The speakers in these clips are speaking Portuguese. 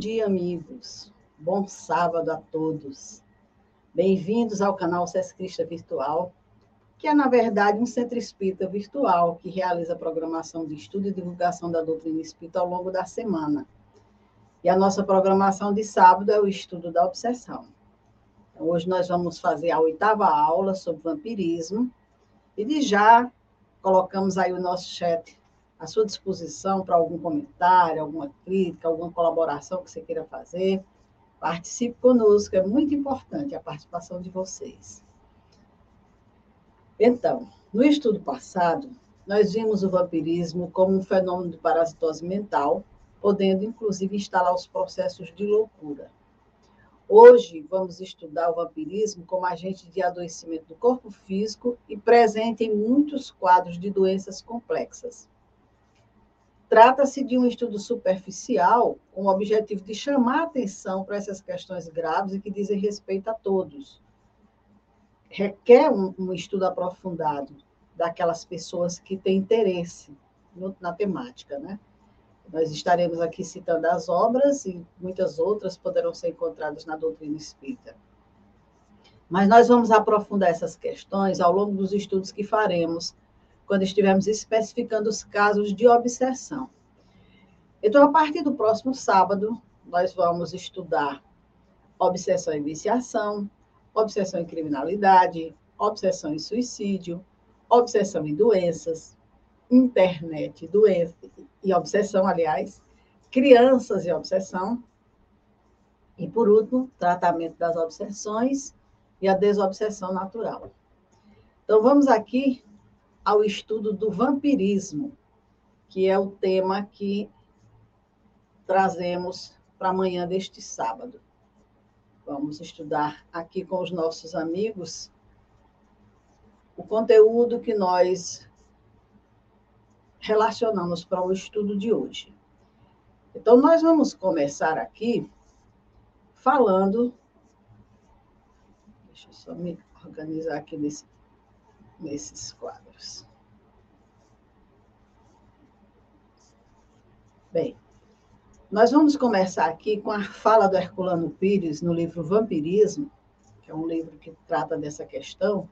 Dia, amigos. Bom sábado a todos. Bem-vindos ao canal Sescrista Virtual, que é, na verdade, um centro espírita virtual que realiza programação de estudo e divulgação da doutrina espírita ao longo da semana. E a nossa programação de sábado é o estudo da obsessão. Então, hoje nós vamos fazer a oitava aula sobre vampirismo e de já colocamos aí o nosso chat à sua disposição para algum comentário, alguma crítica, alguma colaboração que você queira fazer. Participe conosco, é muito importante a participação de vocês. Então, no estudo passado, nós vimos o vampirismo como um fenômeno de parasitose mental, podendo inclusive instalar os processos de loucura. Hoje vamos estudar o vampirismo como agente de adoecimento do corpo físico e presente em muitos quadros de doenças complexas. Trata-se de um estudo superficial com o objetivo de chamar atenção para essas questões graves e que dizem respeito a todos. Requer um, um estudo aprofundado daquelas pessoas que têm interesse no, na temática, né? Nós estaremos aqui citando as obras e muitas outras poderão ser encontradas na doutrina espírita. Mas nós vamos aprofundar essas questões ao longo dos estudos que faremos quando estivermos especificando os casos de obsessão. Então, a partir do próximo sábado, nós vamos estudar obsessão e viciação, obsessão e criminalidade, obsessão e suicídio, obsessão e doenças, internet doença, e obsessão, aliás, crianças e obsessão, e, por último, tratamento das obsessões e a desobsessão natural. Então, vamos aqui ao estudo do vampirismo, que é o tema que trazemos para amanhã deste sábado. Vamos estudar aqui com os nossos amigos o conteúdo que nós relacionamos para o estudo de hoje. Então, nós vamos começar aqui falando. Deixa eu só me organizar aqui nesse nesses quadros. Bem, nós vamos começar aqui com a fala do Herculano Pires no livro Vampirismo, que é um livro que trata dessa questão.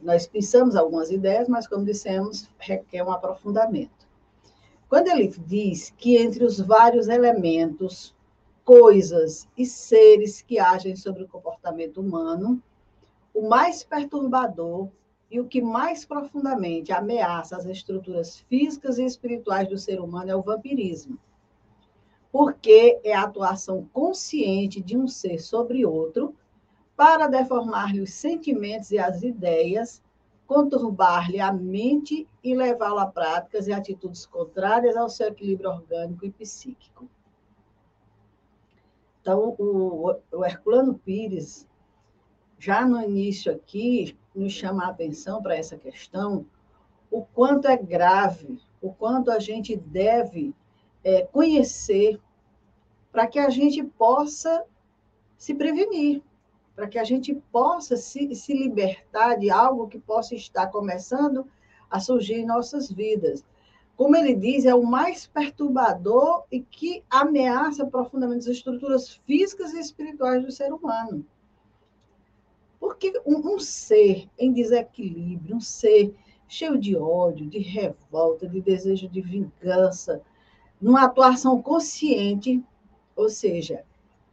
Nós pensamos algumas ideias, mas, como dissemos, requer um aprofundamento. Quando ele diz que entre os vários elementos, coisas e seres que agem sobre o comportamento humano, o mais perturbador e o que mais profundamente ameaça as estruturas físicas e espirituais do ser humano é o vampirismo. Porque é a atuação consciente de um ser sobre outro para deformar-lhe os sentimentos e as ideias, conturbar-lhe a mente e levá-lo a práticas e atitudes contrárias ao seu equilíbrio orgânico e psíquico. Então, o, o Herculano Pires, já no início aqui, nos chama a atenção para essa questão, o quanto é grave, o quanto a gente deve é, conhecer para que a gente possa se prevenir, para que a gente possa se, se libertar de algo que possa estar começando a surgir em nossas vidas. Como ele diz, é o mais perturbador e que ameaça profundamente as estruturas físicas e espirituais do ser humano. Porque um, um ser em desequilíbrio, um ser cheio de ódio, de revolta, de desejo de vingança, numa atuação consciente, ou seja,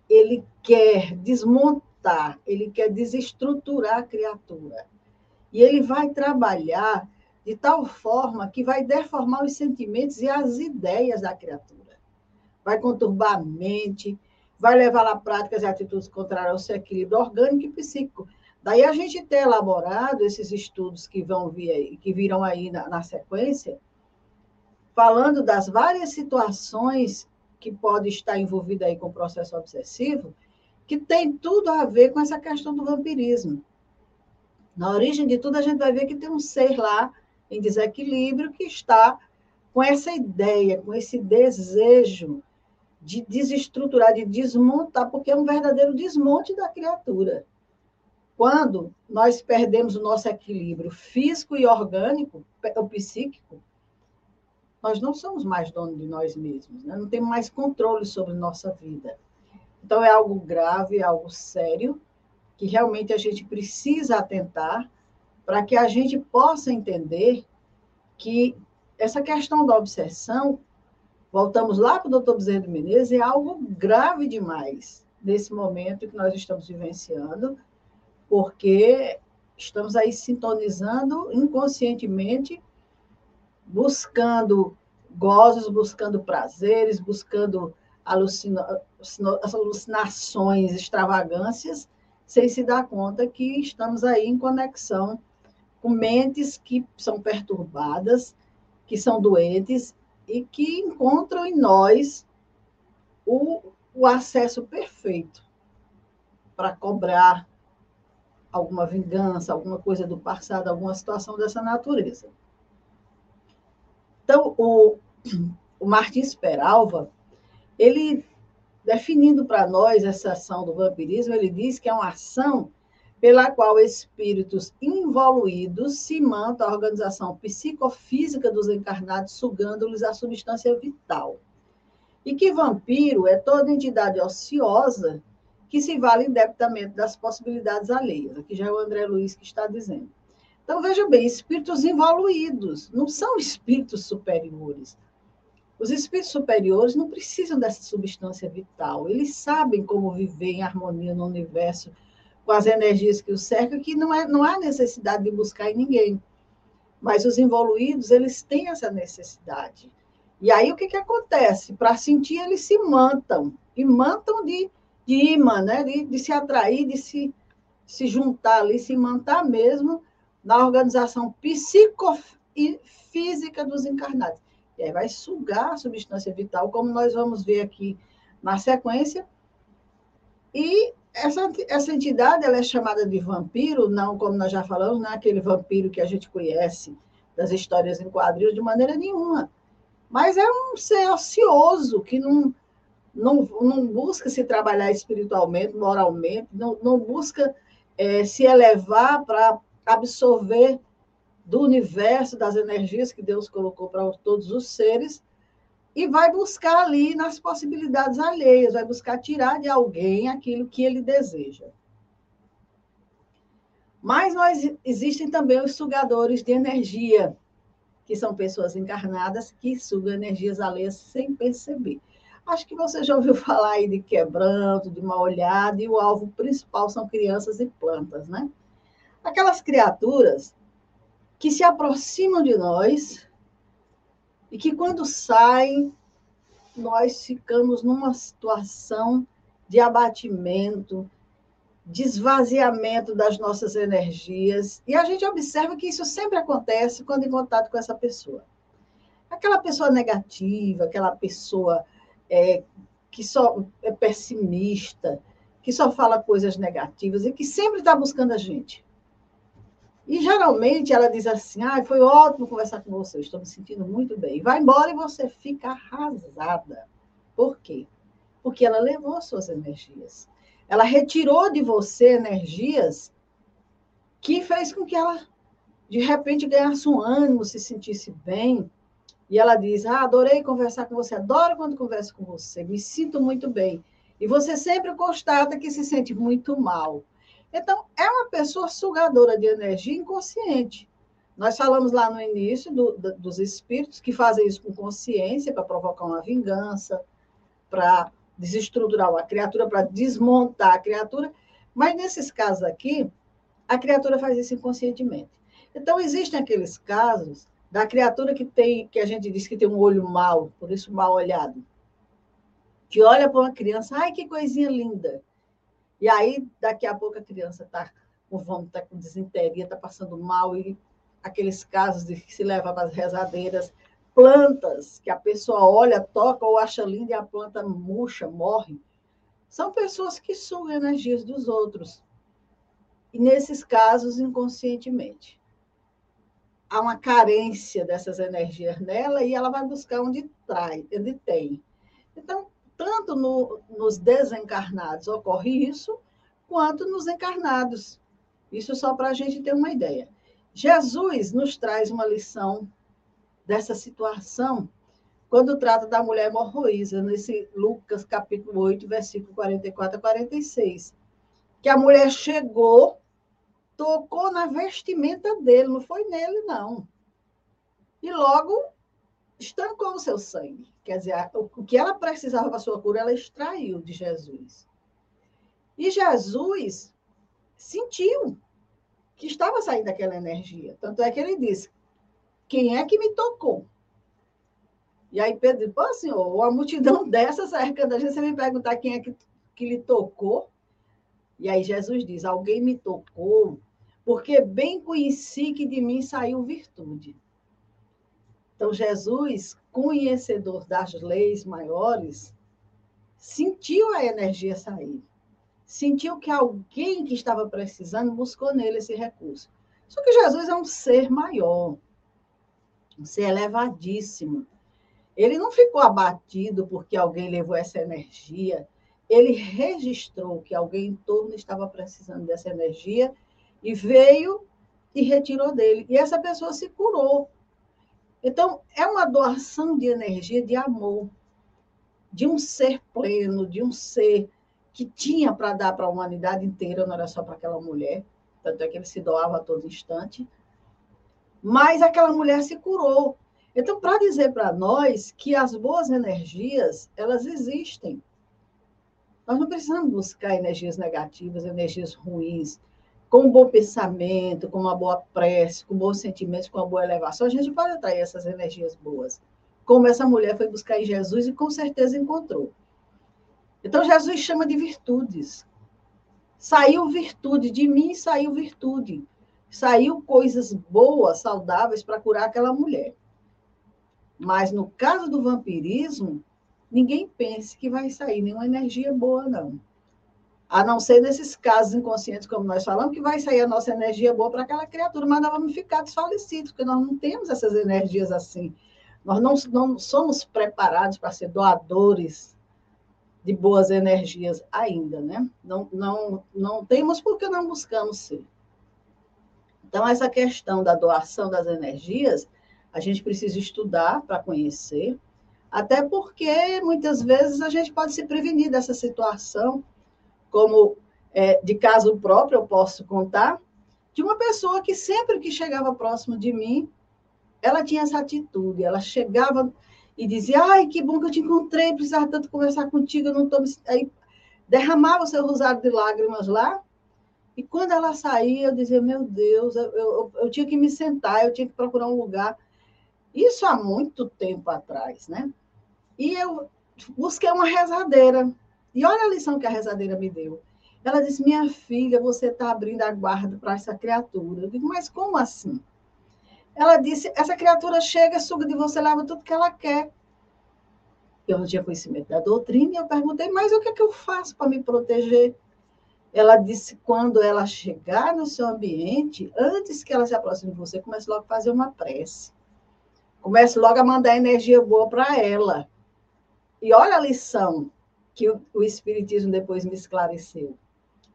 ele quer desmontar, ele quer desestruturar a criatura. E ele vai trabalhar de tal forma que vai deformar os sentimentos e as ideias da criatura. Vai conturbar a mente, vai levar a práticas e atitudes contrárias ao seu equilíbrio orgânico e psíquico. Daí a gente ter elaborado esses estudos que vão vir aí, que viram aí na, na sequência, falando das várias situações que pode estar envolvida aí com o processo obsessivo, que tem tudo a ver com essa questão do vampirismo. Na origem de tudo, a gente vai ver que tem um ser lá em desequilíbrio que está com essa ideia, com esse desejo de desestruturar, de desmontar, porque é um verdadeiro desmonte da criatura. Quando nós perdemos o nosso equilíbrio físico e orgânico, o psíquico, nós não somos mais donos de nós mesmos, né? não temos mais controle sobre nossa vida. Então, é algo grave, é algo sério, que realmente a gente precisa atentar para que a gente possa entender que essa questão da obsessão, voltamos lá para o doutor Bezerra de Menezes, é algo grave demais nesse momento que nós estamos vivenciando, porque estamos aí sintonizando inconscientemente, buscando gozos, buscando prazeres, buscando alucina alucinações, extravagâncias, sem se dar conta que estamos aí em conexão com mentes que são perturbadas, que são doentes e que encontram em nós o, o acesso perfeito para cobrar alguma vingança, alguma coisa do passado, alguma situação dessa natureza. Então, o, o Martins Peralva, ele, definindo para nós essa ação do vampirismo, ele diz que é uma ação pela qual espíritos involuídos se mantam a organização psicofísica dos encarnados, sugando-lhes a substância vital. E que vampiro é toda entidade ociosa que se vale indebitamente das possibilidades alheias. Aqui já é o André Luiz que está dizendo. Então, veja bem, espíritos involuídos, não são espíritos superiores. Os espíritos superiores não precisam dessa substância vital, eles sabem como viver em harmonia no universo com as energias que o cercam, que não, é, não há necessidade de buscar em ninguém. Mas os evoluídos, eles têm essa necessidade. E aí, o que, que acontece? Para sentir, eles se mantam. E mantam de imã, né? de, de se atrair, de se, se juntar ali, se mantar mesmo na organização psicofísica dos encarnados. E aí vai sugar a substância vital, como nós vamos ver aqui na sequência. E essa, essa entidade ela é chamada de vampiro, não como nós já falamos, não é aquele vampiro que a gente conhece das histórias em quadrinhos de maneira nenhuma. Mas é um ser ocioso que não, não, não busca se trabalhar espiritualmente, moralmente, não, não busca é, se elevar para absorver do universo, das energias que Deus colocou para todos os seres, e vai buscar ali nas possibilidades alheias, vai buscar tirar de alguém aquilo que ele deseja. Mas nós, existem também os sugadores de energia, que são pessoas encarnadas que sugam energias alheias sem perceber. Acho que você já ouviu falar aí de quebranto, de mal olhada, e o alvo principal são crianças e plantas, né? Aquelas criaturas que se aproximam de nós e que quando saem, nós ficamos numa situação de abatimento, de esvaziamento das nossas energias. E a gente observa que isso sempre acontece quando em contato com essa pessoa. Aquela pessoa negativa, aquela pessoa é, que só é pessimista, que só fala coisas negativas e que sempre está buscando a gente. E geralmente ela diz assim: ah, foi ótimo conversar com você, estou me sentindo muito bem. Vai embora e você fica arrasada. Por quê? Porque ela levou suas energias. Ela retirou de você energias que fez com que ela, de repente, ganhasse um ânimo, se sentisse bem. E ela diz: Ah, adorei conversar com você, adoro quando converso com você, me sinto muito bem. E você sempre constata que se sente muito mal. Então, é uma pessoa sugadora de energia inconsciente. Nós falamos lá no início do, do, dos espíritos que fazem isso com consciência para provocar uma vingança, para desestruturar uma criatura, para desmontar a criatura. Mas nesses casos aqui, a criatura faz isso inconscientemente. Então, existem aqueles casos da criatura que tem, que a gente diz que tem um olho mau, por isso mal olhado, que olha para uma criança, ai que coisinha linda, e aí, daqui a pouco, a criança está com vômito, está com desinteria, está passando mal, e aqueles casos de que se leva para as rezadeiras, plantas que a pessoa olha, toca ou acha linda e a planta murcha, morre. São pessoas que sugam energias dos outros. E nesses casos, inconscientemente. Há uma carência dessas energias nela e ela vai buscar onde trai, onde tem. Então, tanto no, nos desencarnados ocorre isso, quanto nos encarnados. Isso só para a gente ter uma ideia. Jesus nos traz uma lição dessa situação quando trata da mulher hemorroísa, nesse Lucas capítulo 8, versículo 44 a 46. Que a mulher chegou, tocou na vestimenta dele, não foi nele, não. E logo estancou o seu sangue. Quer dizer, o que ela precisava para sua cura, ela extraiu de Jesus. E Jesus sentiu que estava saindo aquela energia. Tanto é que ele disse: Quem é que me tocou? E aí Pedro disse, pô, senhor, uma multidão dessa cercando a gente, você me perguntar quem é que, que lhe tocou? E aí Jesus diz, alguém me tocou, porque bem conheci que de mim saiu virtude. Então, Jesus, conhecedor das leis maiores, sentiu a energia sair. Sentiu que alguém que estava precisando buscou nele esse recurso. Só que Jesus é um ser maior, um ser elevadíssimo. Ele não ficou abatido porque alguém levou essa energia. Ele registrou que alguém em torno estava precisando dessa energia e veio e retirou dele. E essa pessoa se curou. Então, é uma doação de energia, de amor, de um ser pleno, de um ser que tinha para dar para a humanidade inteira, não era só para aquela mulher. Tanto é que ele se doava a todo instante. Mas aquela mulher se curou. Então, para dizer para nós que as boas energias, elas existem. Nós não precisamos buscar energias negativas, energias ruins. Com um bom pensamento, com uma boa prece, com bons sentimentos, com uma boa elevação, a gente pode atrair essas energias boas. Como essa mulher foi buscar em Jesus e com certeza encontrou. Então, Jesus chama de virtudes. Saiu virtude, de mim saiu virtude. Saiu coisas boas, saudáveis para curar aquela mulher. Mas no caso do vampirismo, ninguém pense que vai sair nenhuma energia boa, não. A não ser nesses casos inconscientes, como nós falamos, que vai sair a nossa energia boa para aquela criatura, mas nós vamos ficar desfalecidos, porque nós não temos essas energias assim. Nós não, não somos preparados para ser doadores de boas energias ainda, né? Não, não, não temos porque não buscamos ser. Então, essa questão da doação das energias a gente precisa estudar para conhecer, até porque muitas vezes a gente pode se prevenir dessa situação, como é, de caso próprio eu posso contar, de uma pessoa que sempre que chegava próximo de mim, ela tinha essa atitude, ela chegava e dizia, ai, que bom que eu te encontrei, precisava tanto conversar contigo, eu não estou... Aí derramava o seu rosário de lágrimas lá, e quando ela saía, eu dizia, meu Deus, eu, eu, eu tinha que me sentar, eu tinha que procurar um lugar isso há muito tempo atrás, né? E eu busquei uma rezadeira. E olha a lição que a rezadeira me deu. Ela disse: Minha filha, você está abrindo a guarda para essa criatura. Eu digo: Mas como assim? Ela disse: Essa criatura chega, suga de você, leva tudo que ela quer. Eu não tinha conhecimento da doutrina e eu perguntei: Mas o que, é que eu faço para me proteger? Ela disse: Quando ela chegar no seu ambiente, antes que ela se aproxime de você, comece logo a fazer uma prece. Comece logo a mandar energia boa para ela. E olha a lição que o, o Espiritismo depois me esclareceu.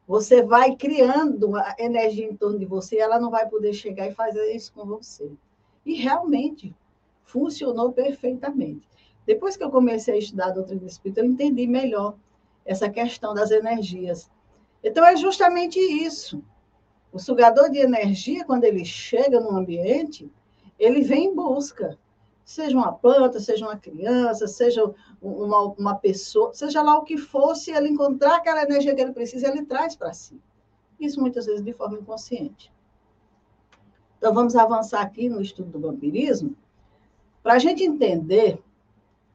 Você vai criando uma energia em torno de você, ela não vai poder chegar e fazer isso com você. E realmente funcionou perfeitamente. Depois que eu comecei a estudar a doutrina do espírito, eu entendi melhor essa questão das energias. Então é justamente isso. O sugador de energia, quando ele chega no ambiente, ele vem em busca. Seja uma planta, seja uma criança, seja uma, uma pessoa, seja lá o que for, se ele encontrar aquela energia que ele precisa, ele traz para si. Isso muitas vezes de forma inconsciente. Então, vamos avançar aqui no estudo do vampirismo, para a gente entender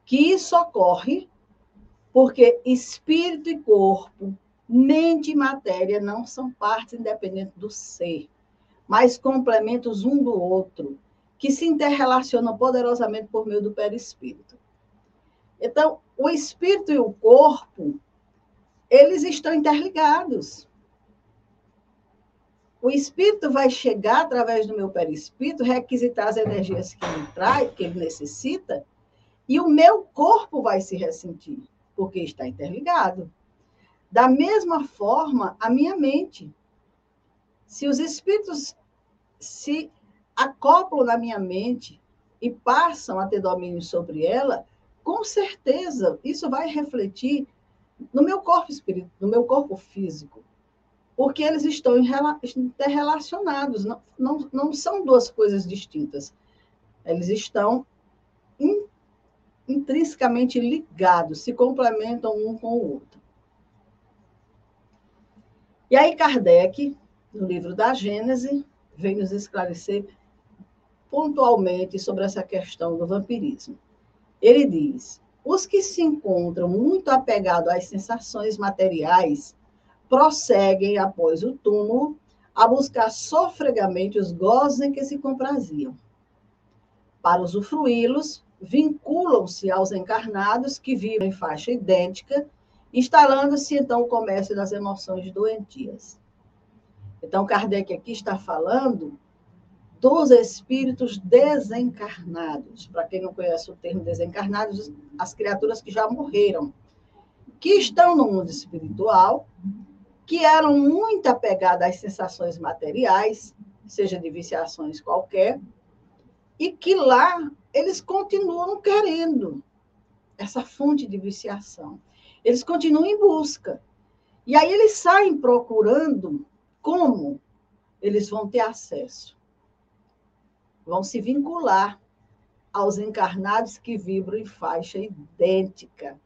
que isso ocorre porque espírito e corpo, mente e matéria não são partes independentes do ser, mas complementos um do outro que se interrelacionam poderosamente por meio do perispírito. Então, o espírito e o corpo, eles estão interligados. O espírito vai chegar através do meu perispírito, requisitar as energias que ele traz, que ele necessita, e o meu corpo vai se ressentir, porque está interligado. Da mesma forma, a minha mente. Se os espíritos se acoplam na minha mente, e passam a ter domínio sobre ela, com certeza isso vai refletir no meu corpo espiritual, no meu corpo físico. Porque eles estão interrelacionados, não, não, não são duas coisas distintas. Eles estão in, intrinsecamente ligados, se complementam um com o outro. E aí, Kardec, no livro da Gênese, vem nos esclarecer pontualmente sobre essa questão do vampirismo. Ele diz: os que se encontram muito apegados às sensações materiais prosseguem após o túmulo a buscar sofregamente os gozos em que se compraziam. Para usufruí-los, vinculam-se aos encarnados que vivem em faixa idêntica instalando-se então o comércio das emoções doentias. Então, Kardec aqui está falando dos espíritos desencarnados. Para quem não conhece o termo desencarnados, as criaturas que já morreram, que estão no mundo espiritual, que eram muito apegadas às sensações materiais, seja de viciações qualquer, e que lá eles continuam querendo essa fonte de viciação. Eles continuam em busca. E aí eles saem procurando como eles vão ter acesso. Vão se vincular aos encarnados que vibram em faixa idêntica.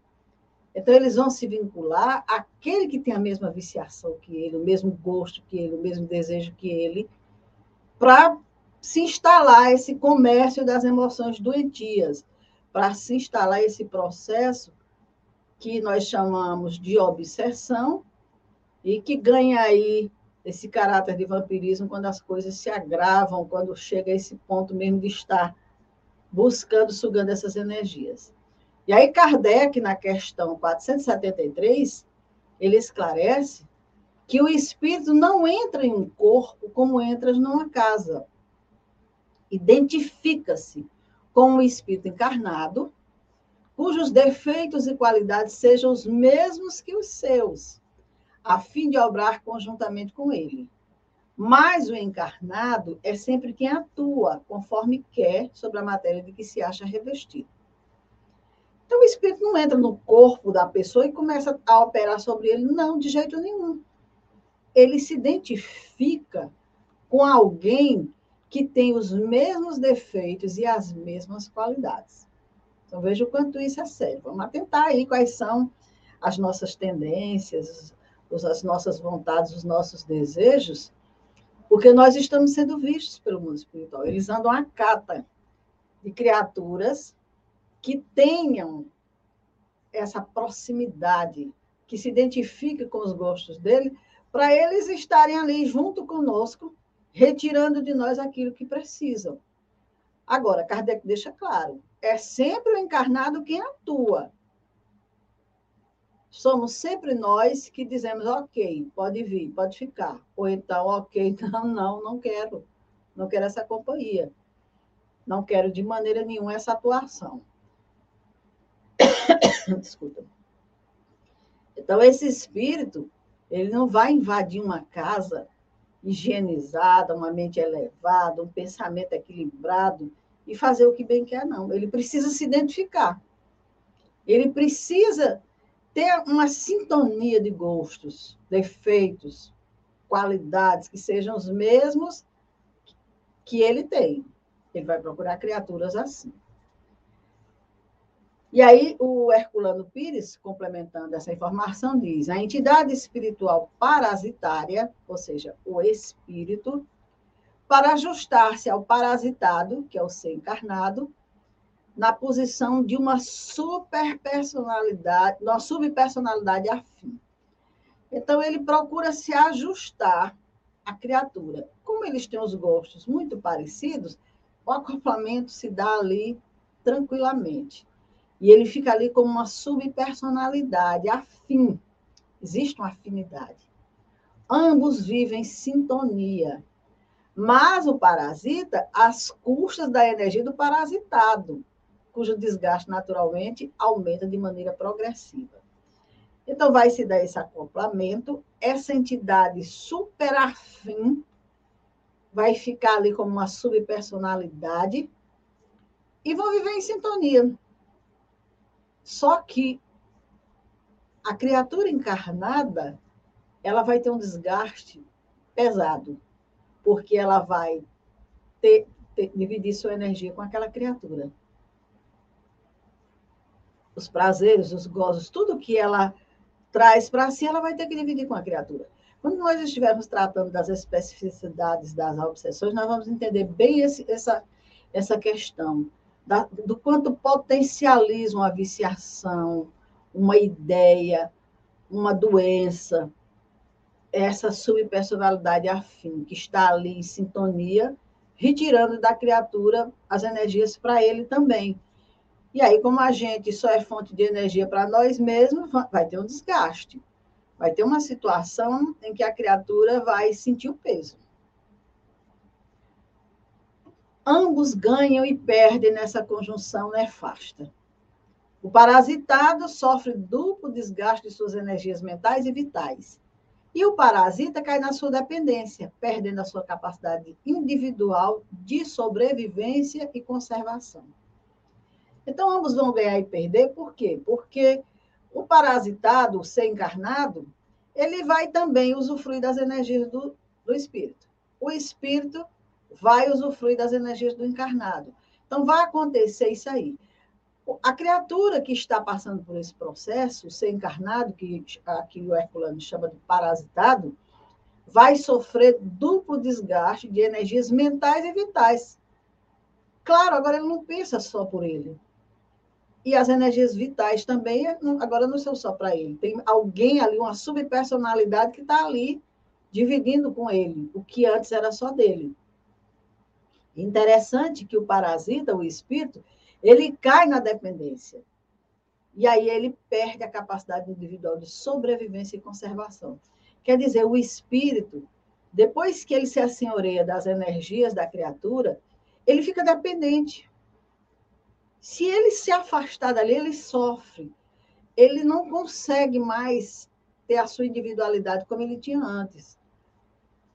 Então, eles vão se vincular àquele que tem a mesma viciação que ele, o mesmo gosto que ele, o mesmo desejo que ele, para se instalar esse comércio das emoções doentias, para se instalar esse processo que nós chamamos de obsessão e que ganha aí esse caráter de vampirismo quando as coisas se agravam, quando chega a esse ponto mesmo de estar buscando, sugando essas energias. E aí Kardec, na questão 473, ele esclarece que o espírito não entra em um corpo como entra numa casa. Identifica-se com o espírito encarnado cujos defeitos e qualidades sejam os mesmos que os seus, a fim de obrar conjuntamente com ele. Mas o encarnado é sempre quem atua, conforme quer, sobre a matéria de que se acha revestido. Então, o espírito não entra no corpo da pessoa e começa a operar sobre ele, não, de jeito nenhum. Ele se identifica com alguém que tem os mesmos defeitos e as mesmas qualidades. Então, veja o quanto isso é sério. Vamos atentar aí quais são as nossas tendências, as nossas vontades, os nossos desejos, porque nós estamos sendo vistos pelo mundo espiritual. Eles andam à cata de criaturas que tenham essa proximidade, que se identifiquem com os gostos dele, para eles estarem ali junto conosco, retirando de nós aquilo que precisam. Agora, Kardec deixa claro: é sempre o encarnado quem atua. Somos sempre nós que dizemos, ok, pode vir, pode ficar. Ou então, ok, não, não, não quero. Não quero essa companhia. Não quero de maneira nenhuma essa atuação. Desculpa. Então, esse espírito, ele não vai invadir uma casa higienizada, uma mente elevada, um pensamento equilibrado e fazer o que bem quer, não. Ele precisa se identificar. Ele precisa ter uma sintonia de gostos, defeitos, qualidades que sejam os mesmos que ele tem. Ele vai procurar criaturas assim. E aí, o Herculano Pires, complementando essa informação, diz: a entidade espiritual parasitária, ou seja, o espírito, para ajustar-se ao parasitado, que é o ser encarnado, na posição de uma superpersonalidade, uma subpersonalidade afim. Então, ele procura se ajustar à criatura. Como eles têm os gostos muito parecidos, o acoplamento se dá ali tranquilamente. E ele fica ali como uma subpersonalidade afim. Existe uma afinidade. Ambos vivem em sintonia mas o parasita às custas da energia do parasitado, cujo desgaste naturalmente aumenta de maneira progressiva. Então, vai se dar esse acoplamento, essa entidade superafim vai ficar ali como uma subpersonalidade e vão viver em sintonia. Só que a criatura encarnada, ela vai ter um desgaste pesado, porque ela vai ter, ter, dividir sua energia com aquela criatura. Os prazeres, os gozos, tudo que ela traz para si, ela vai ter que dividir com a criatura. Quando nós estivermos tratando das especificidades das obsessões, nós vamos entender bem esse, essa, essa questão da, do quanto potencializa uma viciação, uma ideia, uma doença, essa subpersonalidade afim, que está ali em sintonia, retirando da criatura as energias para ele também. E aí, como a gente só é fonte de energia para nós mesmos, vai ter um desgaste. Vai ter uma situação em que a criatura vai sentir o peso. Ambos ganham e perdem nessa conjunção nefasta. O parasitado sofre duplo desgaste de suas energias mentais e vitais. E o parasita cai na sua dependência, perdendo a sua capacidade individual de sobrevivência e conservação. Então, ambos vão ganhar e perder, por quê? Porque o parasitado, o ser encarnado, ele vai também usufruir das energias do, do espírito. O espírito vai usufruir das energias do encarnado. Então, vai acontecer isso aí. A criatura que está passando por esse processo, o ser encarnado, que aqui o Herculano chama de parasitado, vai sofrer duplo desgaste de energias mentais e vitais. Claro, agora ele não pensa só por ele. E as energias vitais também, agora não são só para ele. Tem alguém ali, uma subpersonalidade que está ali dividindo com ele, o que antes era só dele. Interessante que o parasita, o espírito, ele cai na dependência. E aí ele perde a capacidade individual de sobrevivência e conservação. Quer dizer, o espírito, depois que ele se assenhoreia das energias da criatura, ele fica dependente. Se ele se afastar dali, ele sofre. Ele não consegue mais ter a sua individualidade como ele tinha antes.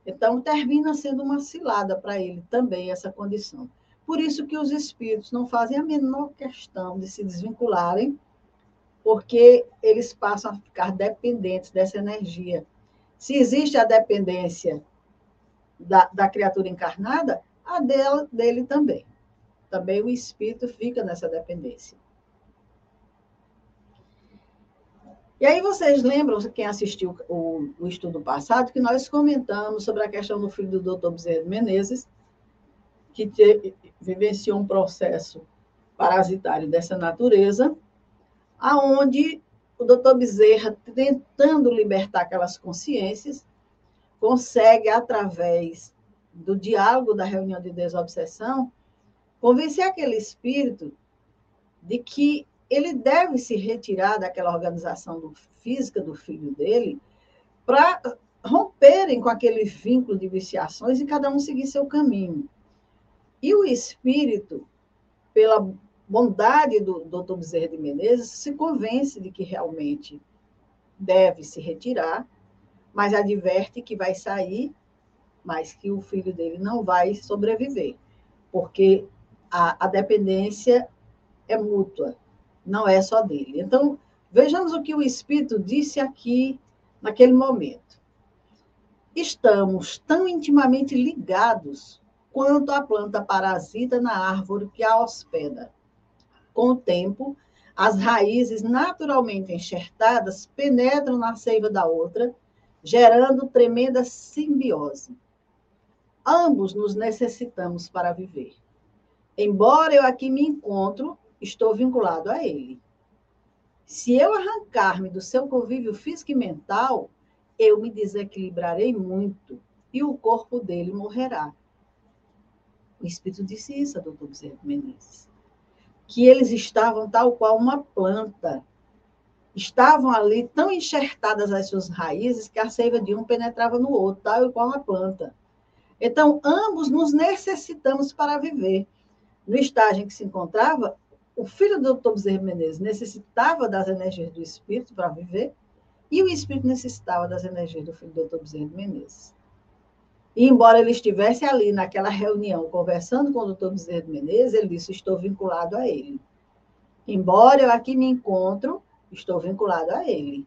Então, termina sendo uma cilada para ele também essa condição. Por isso que os espíritos não fazem a menor questão de se desvincularem, porque eles passam a ficar dependentes dessa energia. Se existe a dependência da, da criatura encarnada, a dela, dele também também o espírito fica nessa dependência. E aí vocês lembram, quem assistiu o, o, estudo passado, que nós comentamos sobre a questão do filho do doutor Bezerra Menezes, que vivenciou um processo parasitário dessa natureza, aonde o doutor Bezerra, tentando libertar aquelas consciências, consegue, através do diálogo da reunião de desobsessão, Convencer aquele espírito de que ele deve se retirar daquela organização do, física do filho dele para romperem com aquele vínculo de viciações e cada um seguir seu caminho. E o espírito, pela bondade do Dr. Bezerra de Menezes, se convence de que realmente deve se retirar, mas adverte que vai sair, mas que o filho dele não vai sobreviver, porque a, a dependência é mútua, não é só dele. Então, vejamos o que o Espírito disse aqui naquele momento. Estamos tão intimamente ligados quanto a planta parasita na árvore que a hospeda. Com o tempo, as raízes naturalmente enxertadas penetram na seiva da outra, gerando tremenda simbiose. Ambos nos necessitamos para viver. Embora eu aqui me encontro, estou vinculado a ele. Se eu arrancar-me do seu convívio físico e mental, eu me desequilibrarei muito e o corpo dele morrerá. O Espírito disse isso a doutor Bezerra Menezes. Que eles estavam tal qual uma planta. Estavam ali tão enxertadas as suas raízes que a seiva de um penetrava no outro, tal qual a planta. Então, ambos nos necessitamos para viver no estágio em que se encontrava, o filho do Dr. Bezerra Menezes necessitava das energias do espírito para viver, e o espírito necessitava das energias do filho do Dr. Bezerra Menezes. E, embora ele estivesse ali naquela reunião conversando com o doutor Bezerra Menezes, ele disse: Estou vinculado a ele. Embora eu aqui me encontro, estou vinculado a ele.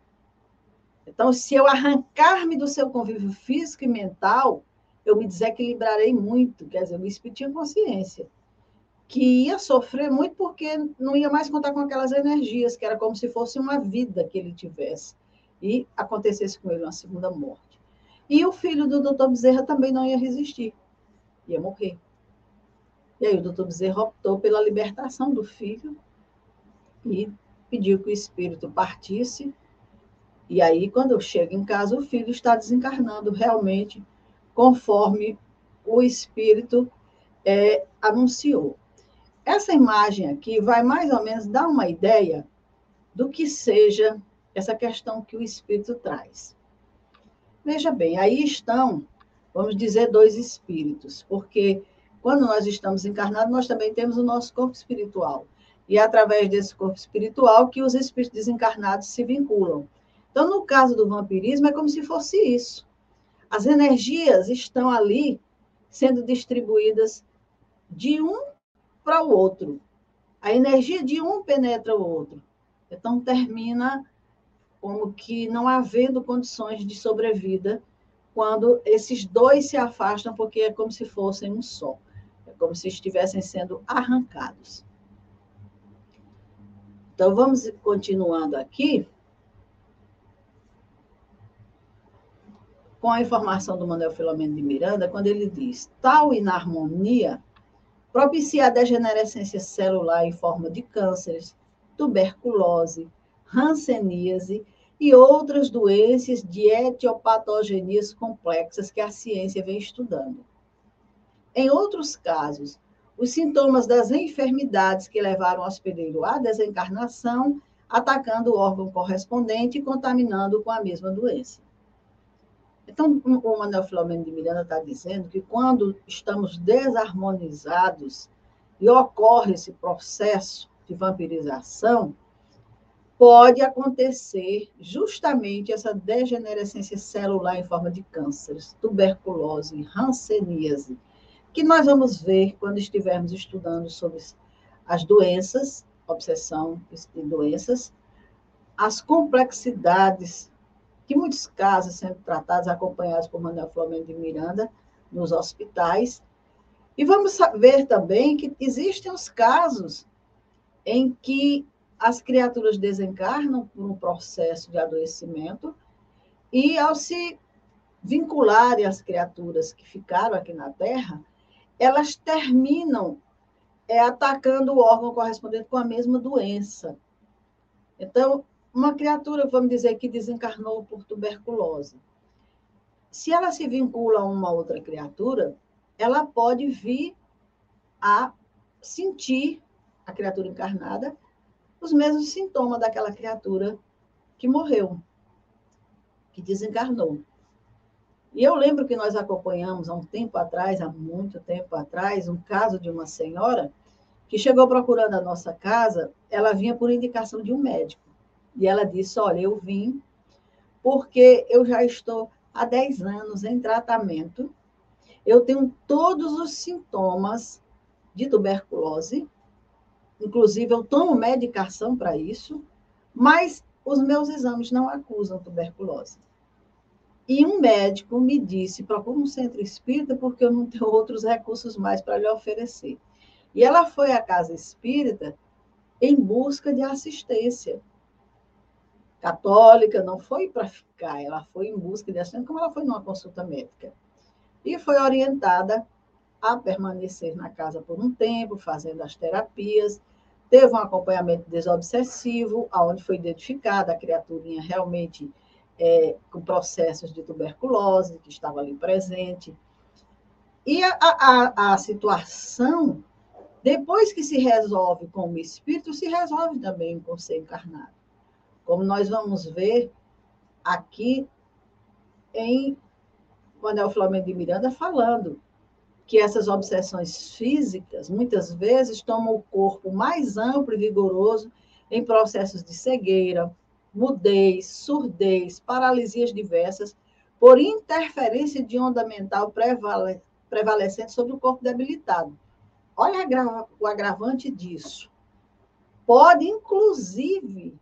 Então, se eu arrancar-me do seu convívio físico e mental, eu me desequilibrarei muito. Quer dizer, o espírito tinha consciência que ia sofrer muito porque não ia mais contar com aquelas energias, que era como se fosse uma vida que ele tivesse. E acontecesse com ele uma segunda morte. E o filho do doutor Bezerra também não ia resistir, ia morrer. E aí o doutor Bezerra optou pela libertação do filho e pediu que o espírito partisse. E aí, quando eu chego em casa, o filho está desencarnando realmente, conforme o espírito é, anunciou. Essa imagem aqui vai mais ou menos dar uma ideia do que seja essa questão que o espírito traz. Veja bem, aí estão, vamos dizer, dois espíritos, porque quando nós estamos encarnados, nós também temos o nosso corpo espiritual. E é através desse corpo espiritual que os espíritos desencarnados se vinculam. Então, no caso do vampirismo, é como se fosse isso. As energias estão ali sendo distribuídas de um para o outro. A energia de um penetra o outro. Então, termina como que não havendo condições de sobrevida quando esses dois se afastam, porque é como se fossem um só. É como se estivessem sendo arrancados. Então, vamos continuando aqui. Com a informação do Manuel Filomeno de Miranda, quando ele diz: tal inarmonia propicia a degenerescência celular em forma de cânceres, tuberculose, hanseníase e outras doenças de etiopatogenias complexas que a ciência vem estudando. Em outros casos, os sintomas das enfermidades que levaram o hospedeiro à desencarnação, atacando o órgão correspondente e contaminando com a mesma doença. Então, o Manuel Filomeno de Miranda está dizendo que quando estamos desarmonizados e ocorre esse processo de vampirização, pode acontecer justamente essa degenerescência celular em forma de cânceres, tuberculose, hanseníase, que nós vamos ver quando estivermos estudando sobre as doenças, obsessão e doenças, as complexidades que muitos casos sendo tratados, acompanhados por Manuel Flamengo de Miranda, nos hospitais. E vamos ver também que existem os casos em que as criaturas desencarnam por um processo de adoecimento e, ao se vincularem às criaturas que ficaram aqui na Terra, elas terminam é, atacando o órgão correspondente com a mesma doença. Então, uma criatura, vamos dizer, que desencarnou por tuberculose. Se ela se vincula a uma outra criatura, ela pode vir a sentir, a criatura encarnada, os mesmos sintomas daquela criatura que morreu, que desencarnou. E eu lembro que nós acompanhamos há um tempo atrás, há muito tempo atrás, um caso de uma senhora que chegou procurando a nossa casa, ela vinha por indicação de um médico. E ela disse: Olha, eu vim porque eu já estou há 10 anos em tratamento, eu tenho todos os sintomas de tuberculose, inclusive eu tomo medicação para isso, mas os meus exames não acusam tuberculose. E um médico me disse: procura um centro espírita, porque eu não tenho outros recursos mais para lhe oferecer. E ela foi à casa espírita em busca de assistência católica, não foi para ficar, ela foi em busca de assistência, como ela foi numa consulta médica. E foi orientada a permanecer na casa por um tempo, fazendo as terapias. Teve um acompanhamento desobsessivo, onde foi identificada a criaturinha realmente é, com processos de tuberculose, que estava ali presente. E a, a, a situação, depois que se resolve com o espírito, se resolve também com o ser encarnado como nós vamos ver aqui em Manuel Flamengo de Miranda falando que essas obsessões físicas muitas vezes tomam o corpo mais amplo e vigoroso em processos de cegueira, mudez, surdez, paralisias diversas, por interferência de onda mental prevale, prevalecente sobre o corpo debilitado. Olha o agravante disso. Pode, inclusive,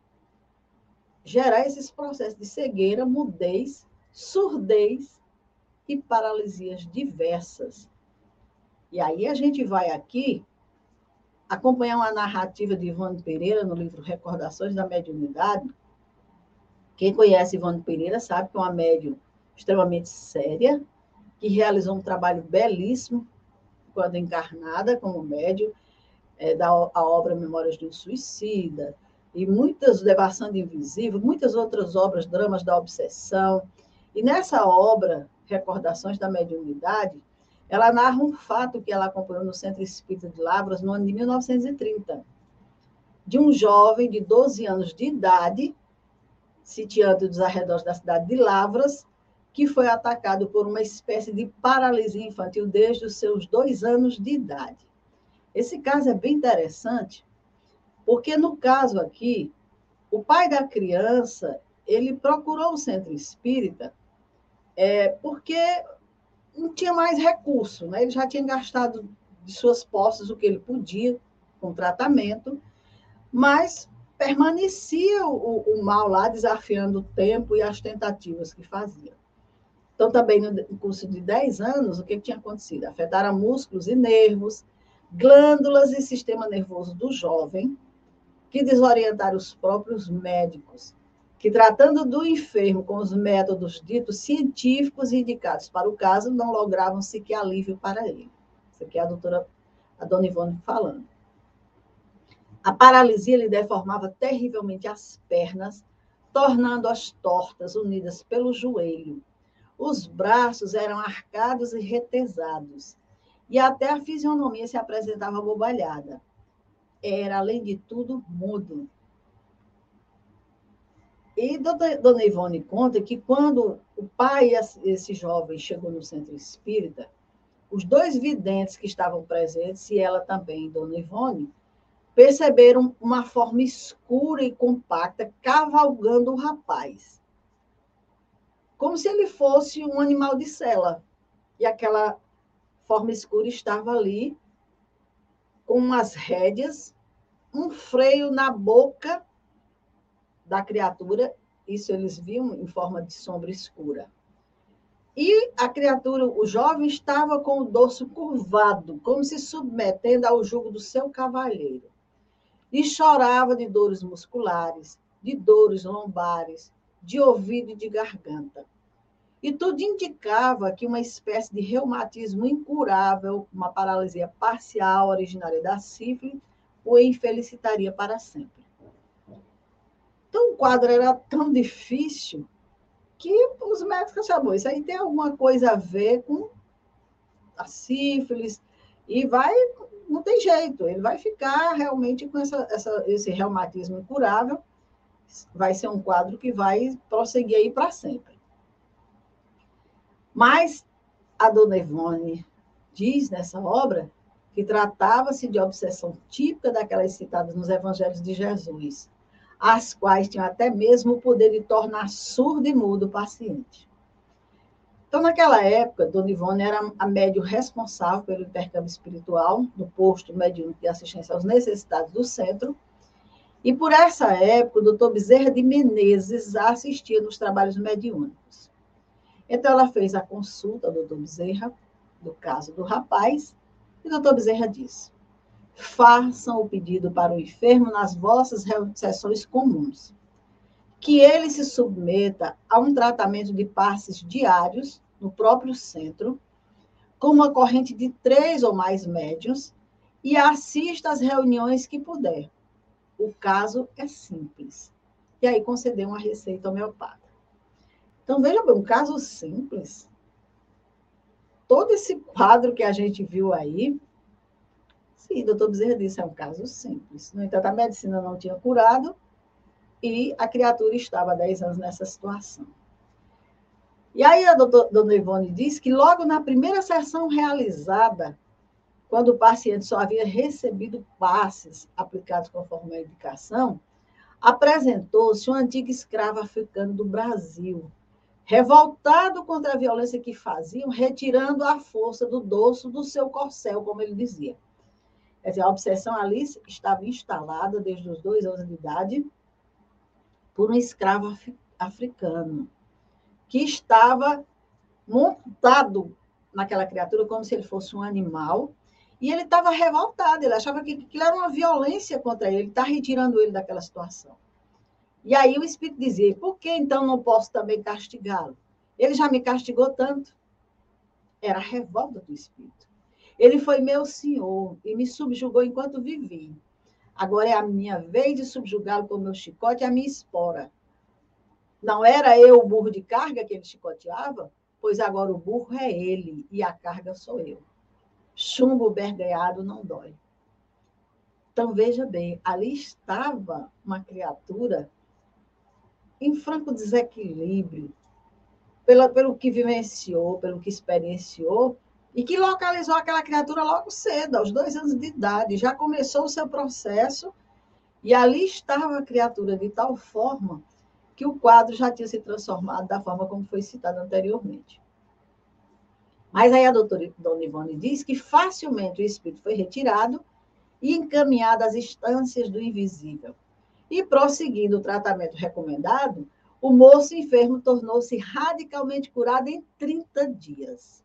gerar esses processos de cegueira, mudez, surdez e paralisias diversas. E aí a gente vai aqui acompanhar uma narrativa de Ivone Pereira no livro Recordações da Mediunidade. Quem conhece Ivone Pereira sabe que é uma médium extremamente séria, que realizou um trabalho belíssimo quando encarnada como médium, é, da a obra Memórias de um Suicida, e muitas, Devassando Invisível, muitas outras obras, Dramas da Obsessão. E nessa obra, Recordações da Mediunidade, ela narra um fato que ela acompanhou no Centro Espírita de Lavras no ano de 1930, de um jovem de 12 anos de idade, sitiando dos arredores da cidade de Lavras, que foi atacado por uma espécie de paralisia infantil desde os seus dois anos de idade. Esse caso é bem interessante, porque no caso aqui, o pai da criança, ele procurou o centro espírita é, porque não tinha mais recurso, né? ele já tinha gastado de suas posses o que ele podia com tratamento, mas permanecia o, o mal lá, desafiando o tempo e as tentativas que fazia. Então, também no curso de 10 anos, o que tinha acontecido? Afetaram músculos e nervos, glândulas e sistema nervoso do jovem, que desorientaram os próprios médicos, que tratando do enfermo com os métodos ditos científicos indicados para o caso, não logravam sequer alívio para ele. Isso aqui é a doutora, a dona Ivone falando. A paralisia lhe deformava terrivelmente as pernas, tornando-as tortas, unidas pelo joelho. Os braços eram arcados e retesados, e até a fisionomia se apresentava bobalhada era, além de tudo, mudo. E Dona Ivone conta que quando o pai, esse jovem, chegou no centro espírita, os dois videntes que estavam presentes, e ela também, Dona Ivone, perceberam uma forma escura e compacta cavalgando o rapaz. Como se ele fosse um animal de cela. E aquela forma escura estava ali com umas rédeas, um freio na boca da criatura, isso eles viam em forma de sombra escura. E a criatura, o jovem, estava com o dorso curvado, como se submetendo ao jugo do seu cavalheiro. E chorava de dores musculares, de dores lombares, de ouvido e de garganta. E tudo indicava que uma espécie de reumatismo incurável, uma paralisia parcial originária da sífilis, o infelicitaria para sempre. Então, o quadro era tão difícil que os médicos acharam, isso aí tem alguma coisa a ver com a sífilis, e vai, não tem jeito, ele vai ficar realmente com essa, essa, esse reumatismo incurável, vai ser um quadro que vai prosseguir aí para sempre. Mas a dona Ivone diz nessa obra que tratava-se de obsessão típica daquelas citadas nos evangelhos de Jesus, as quais tinham até mesmo o poder de tornar surdo e mudo o paciente. Então, naquela época, Dona Ivone era a médium responsável pelo intercâmbio espiritual no posto médium de assistência aos necessitados do centro, e por essa época, o doutor Bezerra de Menezes assistia nos trabalhos mediúnicos. Então, ela fez a consulta ao doutor Bezerra, do caso do rapaz, e o doutor Bezerra disse: façam o pedido para o enfermo nas vossas sessões comuns. Que ele se submeta a um tratamento de passes diários no próprio centro, com uma corrente de três ou mais médios, e assista às reuniões que puder. O caso é simples. E aí concedeu uma receita homeopática. Então, veja bem, um caso simples. Todo esse quadro que a gente viu aí, sim, doutor Bezerra disse, é um caso simples. No entanto, a medicina não tinha curado e a criatura estava há 10 anos nessa situação. E aí a doutora, dona Ivone disse que logo na primeira sessão realizada, quando o paciente só havia recebido passes aplicados conforme a indicação, apresentou-se um antigo escravo africano do Brasil, revoltado contra a violência que faziam, retirando a força do dorso do seu corcel, como ele dizia. Quer dizer, a obsessão ali estava instalada desde os dois anos de idade por um escravo africano que estava montado naquela criatura como se ele fosse um animal e ele estava revoltado, ele achava que aquilo era uma violência contra ele, está retirando ele daquela situação. E aí o Espírito dizia: por que então não posso também castigá-lo? Ele já me castigou tanto. Era a revolta do Espírito. Ele foi meu senhor e me subjugou enquanto vivi. Agora é a minha vez de subjugá-lo com o meu chicote e a minha espora. Não era eu o burro de carga que ele chicoteava? Pois agora o burro é ele e a carga sou eu. Chumbo berganhado não dói. Então, veja bem, ali estava uma criatura em franco desequilíbrio, pela, pelo que vivenciou, pelo que experienciou, e que localizou aquela criatura logo cedo, aos dois anos de idade. Já começou o seu processo, e ali estava a criatura de tal forma que o quadro já tinha se transformado da forma como foi citado anteriormente. Mas aí a doutora Dona Ivone diz que facilmente o espírito foi retirado e encaminhado às instâncias do invisível. E prosseguindo o tratamento recomendado, o moço enfermo tornou-se radicalmente curado em 30 dias.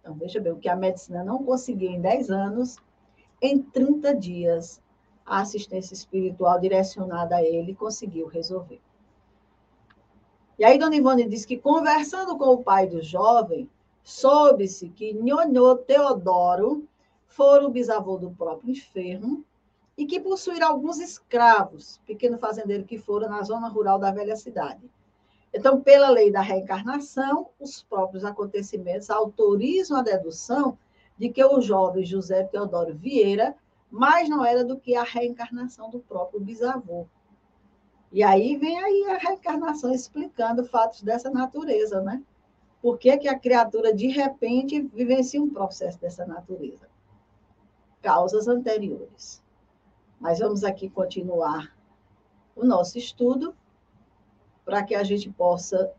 Então, veja bem, o que a medicina não conseguiu em 10 anos, em 30 dias, a assistência espiritual direcionada a ele conseguiu resolver. E aí, Dona Ivone diz que, conversando com o pai do jovem, soube-se que Nhonhô Teodoro fora o bisavô do próprio enfermo e que possuíra alguns escravos, pequeno fazendeiro que foram na zona rural da velha cidade. Então, pela lei da reencarnação, os próprios acontecimentos autorizam a dedução de que o jovem José Teodoro Vieira mais não era do que a reencarnação do próprio bisavô. E aí vem aí a reencarnação explicando fatos dessa natureza, né? Por que, que a criatura, de repente, vivencia um processo dessa natureza? Causas anteriores. Mas vamos aqui continuar o nosso estudo para que a gente possa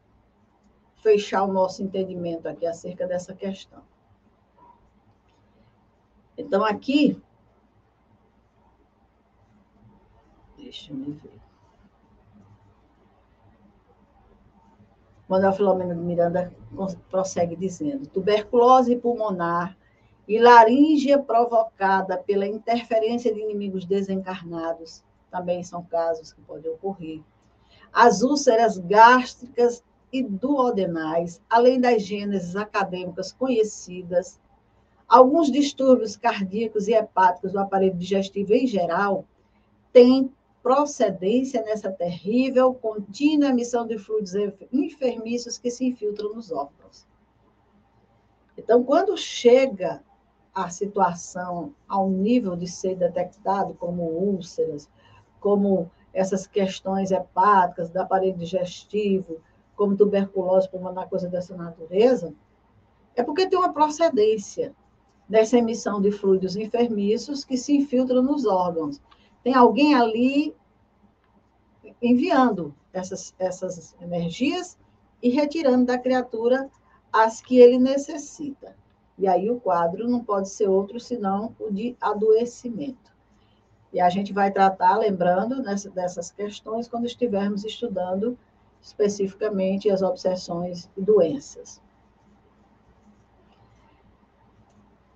fechar o nosso entendimento aqui acerca dessa questão. Então, aqui. Deixa eu ver. Manuel Filomeno de Miranda prossegue dizendo: tuberculose pulmonar e laríngea provocada pela interferência de inimigos desencarnados, também são casos que podem ocorrer. As úlceras gástricas e duodenais, além das gêneses acadêmicas conhecidas, alguns distúrbios cardíacos e hepáticos do aparelho digestivo em geral, têm procedência nessa terrível, contínua emissão de fluidos enfermiços que se infiltram nos órgãos. Então, quando chega a situação ao nível de ser detectado como úlceras, como essas questões hepáticas, da aparelho digestivo, como tuberculose pulmonar, coisa dessa natureza, é porque tem uma procedência dessa emissão de fluidos enfermiços que se infiltram nos órgãos. Tem alguém ali enviando essas, essas energias e retirando da criatura as que ele necessita. E aí o quadro não pode ser outro senão o de adoecimento. E a gente vai tratar, lembrando, nessa, dessas questões quando estivermos estudando especificamente as obsessões e doenças.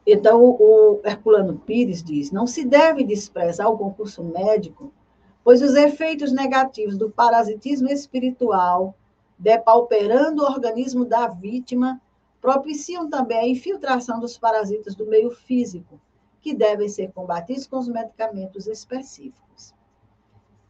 Então, o Herculano Pires diz: não se deve desprezar o concurso médico, pois os efeitos negativos do parasitismo espiritual, depauperando o organismo da vítima, propiciam também a infiltração dos parasitas do meio físico, que devem ser combatidos com os medicamentos específicos.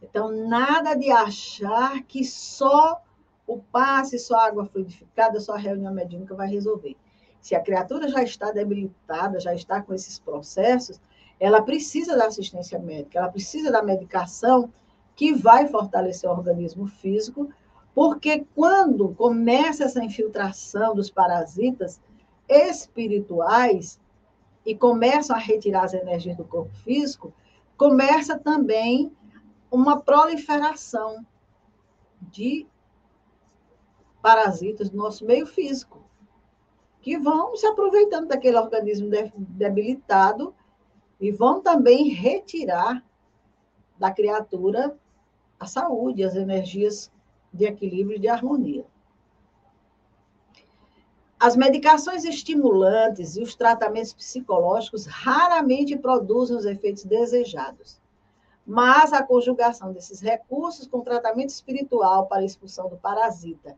Então, nada de achar que só o passe, só a água fluidificada, só a reunião mediúnica vai resolver. Se a criatura já está debilitada, já está com esses processos, ela precisa da assistência médica, ela precisa da medicação que vai fortalecer o organismo físico porque quando começa essa infiltração dos parasitas espirituais e começam a retirar as energias do corpo físico, começa também uma proliferação de parasitas do nosso meio físico, que vão se aproveitando daquele organismo debilitado e vão também retirar da criatura a saúde, as energias de equilíbrio e de harmonia. As medicações estimulantes e os tratamentos psicológicos raramente produzem os efeitos desejados. Mas a conjugação desses recursos com tratamento espiritual para a expulsão do parasita,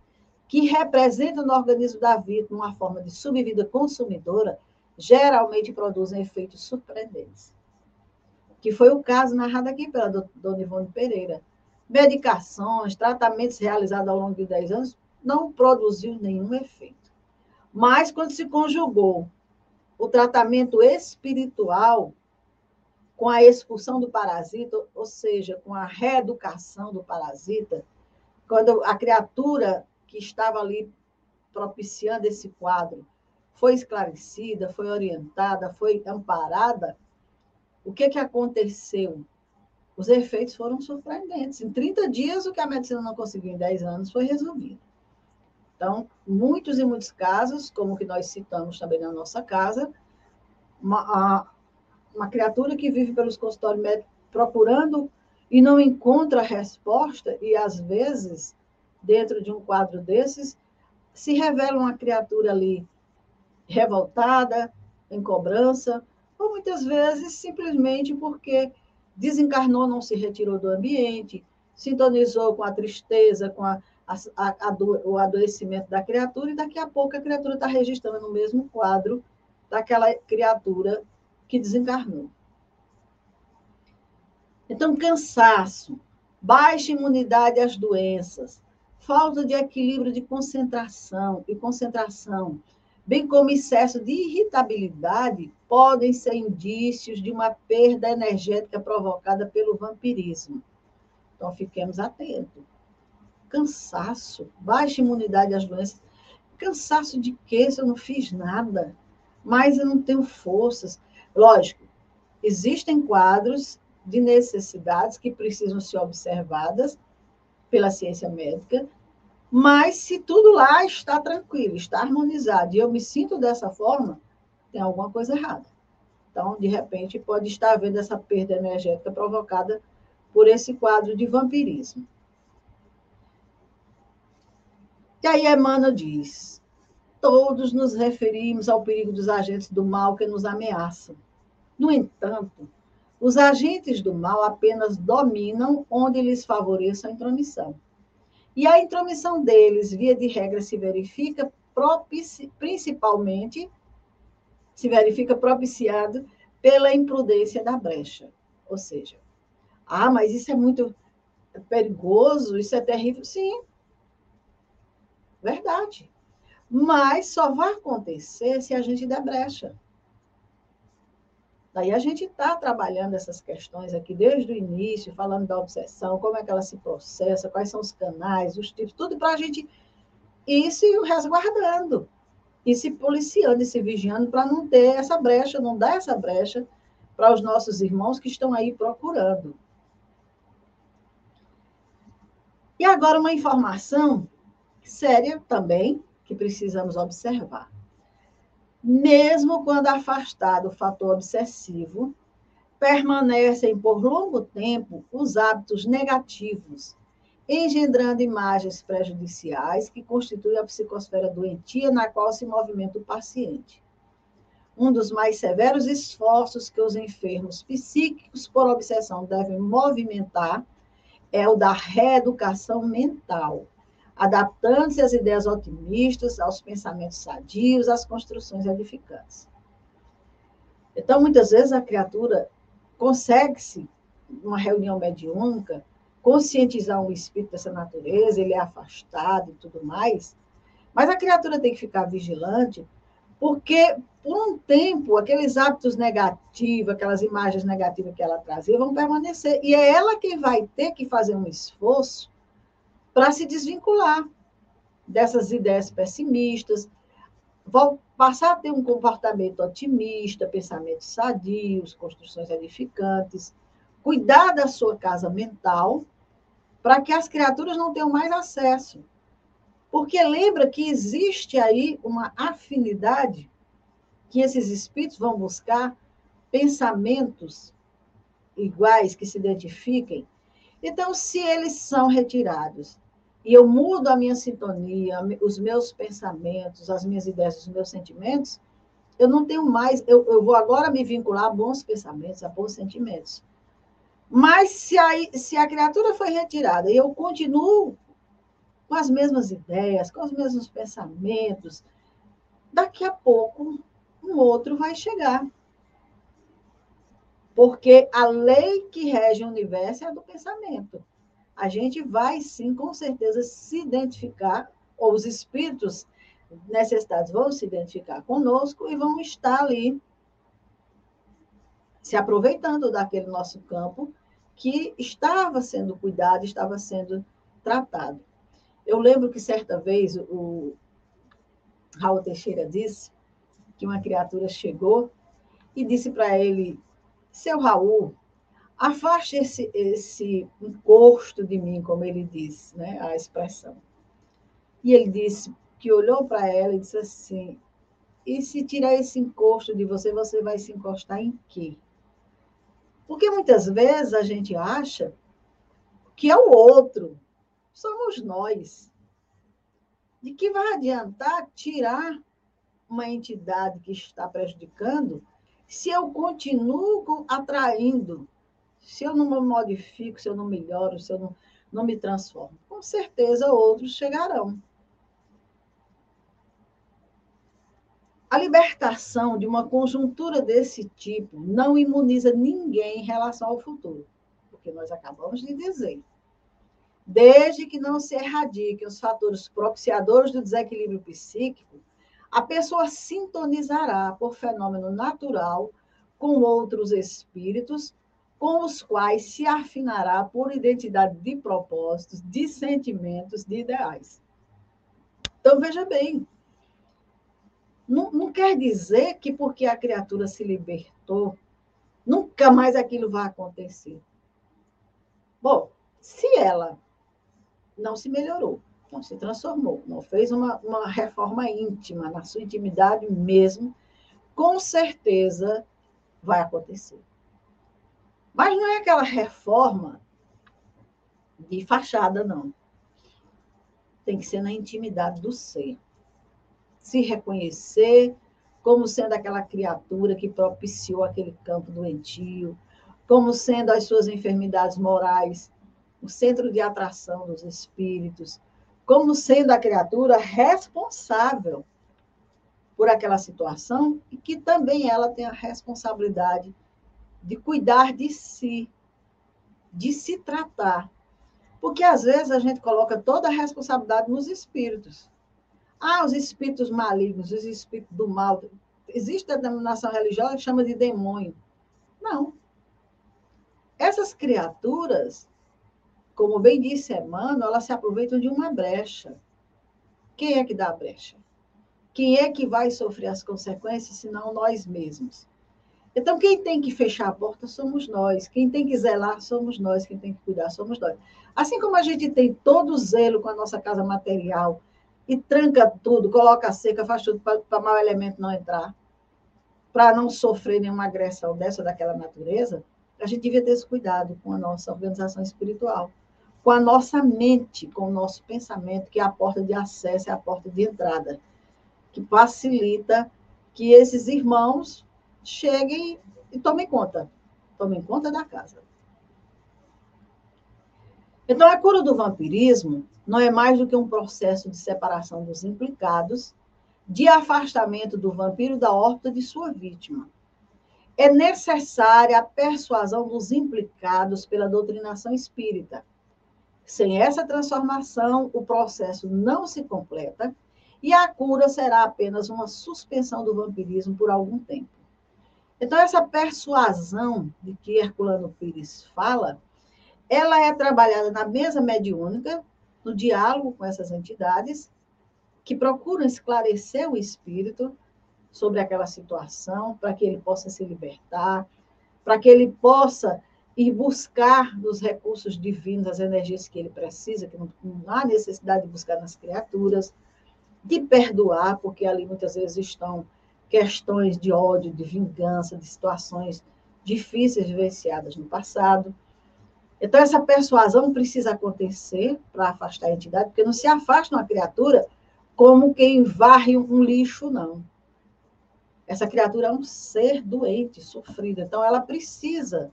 que representa no organismo da vítima uma forma de subvida consumidora, geralmente produzem efeitos surpreendentes. Que foi o caso narrado aqui pela dona Ivone Pereira. Medicações, tratamentos realizados ao longo de 10 anos não produziu nenhum efeito. Mas quando se conjugou o tratamento espiritual com a expulsão do parasita, ou seja, com a reeducação do parasita, quando a criatura que estava ali propiciando esse quadro foi esclarecida, foi orientada, foi amparada, o que, que aconteceu? Os efeitos foram surpreendentes. Em 30 dias, o que a medicina não conseguiu em 10 anos foi resolvido. Então, muitos e muitos casos, como que nós citamos também na nossa casa, uma, uma criatura que vive pelos consultórios médicos procurando e não encontra resposta, e às vezes, dentro de um quadro desses, se revela uma criatura ali revoltada, em cobrança, ou muitas vezes simplesmente porque desencarnou, não se retirou do ambiente, sintonizou com a tristeza, com a, a, a, o adoecimento da criatura, e daqui a pouco a criatura está registrando no mesmo quadro daquela criatura que desencarnou. Então, cansaço, baixa imunidade às doenças, falta de equilíbrio de concentração e concentração, bem como excesso de irritabilidade, podem ser indícios de uma perda energética provocada pelo vampirismo. Então, fiquemos atentos cansaço, baixa imunidade às doenças. Cansaço de quê? Se eu não fiz nada, mas eu não tenho forças. Lógico, existem quadros de necessidades que precisam ser observadas pela ciência médica, mas se tudo lá está tranquilo, está harmonizado, e eu me sinto dessa forma, tem alguma coisa errada. Então, de repente, pode estar havendo essa perda energética provocada por esse quadro de vampirismo. E aí Emmanuel diz: todos nos referimos ao perigo dos agentes do mal que nos ameaçam. No entanto, os agentes do mal apenas dominam onde lhes favoreça a intromissão. E a intromissão deles, via de regra, se verifica principalmente se verifica propiciado pela imprudência da brecha. Ou seja, ah, mas isso é muito perigoso, isso é terrível. Sim, Verdade. Mas só vai acontecer se a gente der brecha. Daí a gente está trabalhando essas questões aqui desde o início, falando da obsessão, como é que ela se processa, quais são os canais, os tipos, tudo para a gente ir se resguardando, e se policiando e se vigiando para não ter essa brecha, não dar essa brecha para os nossos irmãos que estão aí procurando. E agora uma informação séria também, que precisamos observar. Mesmo quando afastado o fator obsessivo, permanecem por longo tempo os hábitos negativos, engendrando imagens prejudiciais que constituem a psicosfera doentia na qual se movimenta o paciente. Um dos mais severos esforços que os enfermos psíquicos por obsessão devem movimentar é o da reeducação mental, adaptando-se às ideias otimistas, aos pensamentos sadios, às construções edificantes. Então, muitas vezes, a criatura consegue-se, numa reunião mediúnica, conscientizar um espírito dessa natureza, ele é afastado e tudo mais, mas a criatura tem que ficar vigilante, porque, por um tempo, aqueles hábitos negativos, aquelas imagens negativas que ela trazia, vão permanecer. E é ela quem vai ter que fazer um esforço para se desvincular dessas ideias pessimistas, passar a ter um comportamento otimista, pensamentos sadios, construções edificantes, cuidar da sua casa mental, para que as criaturas não tenham mais acesso Porque lembra que existe aí uma afinidade que esses espíritos vão buscar pensamentos iguais que se identifiquem. Então, se eles são retirados e eu mudo a minha sintonia, os meus pensamentos, as minhas ideias, os meus sentimentos, eu não tenho mais, eu, eu vou agora me vincular a bons pensamentos, a bons sentimentos. Mas se a, se a criatura foi retirada e eu continuo com as mesmas ideias, com os mesmos pensamentos, daqui a pouco um outro vai chegar. Porque a lei que rege o universo é a do pensamento. A gente vai, sim, com certeza, se identificar, ou os espíritos necessitados vão se identificar conosco e vão estar ali se aproveitando daquele nosso campo que estava sendo cuidado, estava sendo tratado. Eu lembro que certa vez o Raul Teixeira disse que uma criatura chegou e disse para ele: Seu Raul, afaste esse, esse encosto de mim, como ele disse, né, a expressão. E ele disse que olhou para ela e disse assim: E se tirar esse encosto de você, você vai se encostar em quê? Porque muitas vezes a gente acha que é o outro, somos nós. De que vai adiantar tirar uma entidade que está prejudicando se eu continuo atraindo, se eu não me modifico, se eu não melhoro, se eu não, não me transformo? Com certeza outros chegarão. A libertação de uma conjuntura desse tipo não imuniza ninguém em relação ao futuro, porque nós acabamos de dizer. Desde que não se erradiquem os fatores propiciadores do desequilíbrio psíquico, a pessoa sintonizará por fenômeno natural com outros espíritos, com os quais se afinará por identidade de propósitos, de sentimentos, de ideais. Então, veja bem, não, não quer dizer que porque a criatura se libertou, nunca mais aquilo vai acontecer. Bom, se ela não se melhorou, não se transformou, não fez uma, uma reforma íntima, na sua intimidade mesmo, com certeza vai acontecer. Mas não é aquela reforma de fachada, não. Tem que ser na intimidade do ser se reconhecer como sendo aquela criatura que propiciou aquele campo doentio, como sendo as suas enfermidades morais o centro de atração dos espíritos, como sendo a criatura responsável por aquela situação e que também ela tem a responsabilidade de cuidar de si, de se tratar. Porque às vezes a gente coloca toda a responsabilidade nos espíritos. Ah, os espíritos malignos, os espíritos do mal. Existe denominação religiosa que chama de demônio. Não. Essas criaturas, como bem disse Emmanuel, elas se aproveitam de uma brecha. Quem é que dá a brecha? Quem é que vai sofrer as consequências, senão nós mesmos? Então, quem tem que fechar a porta somos nós. Quem tem que zelar somos nós. Quem tem que cuidar somos nós. Assim como a gente tem todo o zelo com a nossa casa material, e tranca tudo, coloca seca, faz tudo para mau elemento não entrar, para não sofrer nenhuma agressão dessa daquela natureza, a gente devia ter esse cuidado com a nossa organização espiritual, com a nossa mente, com o nosso pensamento, que é a porta de acesso, é a porta de entrada, que facilita que esses irmãos cheguem e tomem conta, tomem conta da casa. Então, a cura do vampirismo não é mais do que um processo de separação dos implicados, de afastamento do vampiro da órbita de sua vítima. É necessária a persuasão dos implicados pela doutrinação espírita. Sem essa transformação, o processo não se completa e a cura será apenas uma suspensão do vampirismo por algum tempo. Então, essa persuasão de que Herculano Pires fala, ela é trabalhada na mesa mediúnica, no diálogo com essas entidades, que procuram esclarecer o espírito sobre aquela situação, para que ele possa se libertar, para que ele possa e buscar nos recursos divinos as energias que ele precisa, que não, não há necessidade de buscar nas criaturas, de perdoar, porque ali muitas vezes estão questões de ódio, de vingança, de situações difíceis vivenciadas no passado. Então, essa persuasão precisa acontecer para afastar a entidade, porque não se afasta uma criatura como quem varre um lixo, não. Essa criatura é um ser doente, sofrido. Então, ela precisa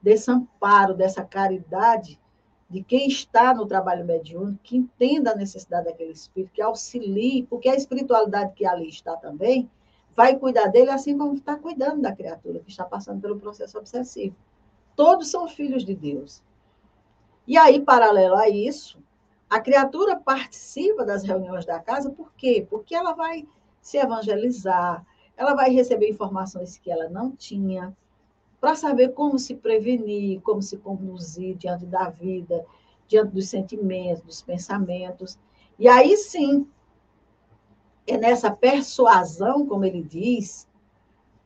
desse amparo, dessa caridade de quem está no trabalho mediúnico, que entenda a necessidade daquele espírito, que auxilie, porque a espiritualidade que ali está também vai cuidar dele assim como está cuidando da criatura que está passando pelo processo obsessivo. Todos são filhos de Deus. E aí, paralelo a isso, a criatura participa das reuniões da casa, por quê? Porque ela vai se evangelizar, ela vai receber informações que ela não tinha, para saber como se prevenir, como se conduzir diante da vida, diante dos sentimentos, dos pensamentos. E aí sim, é nessa persuasão, como ele diz,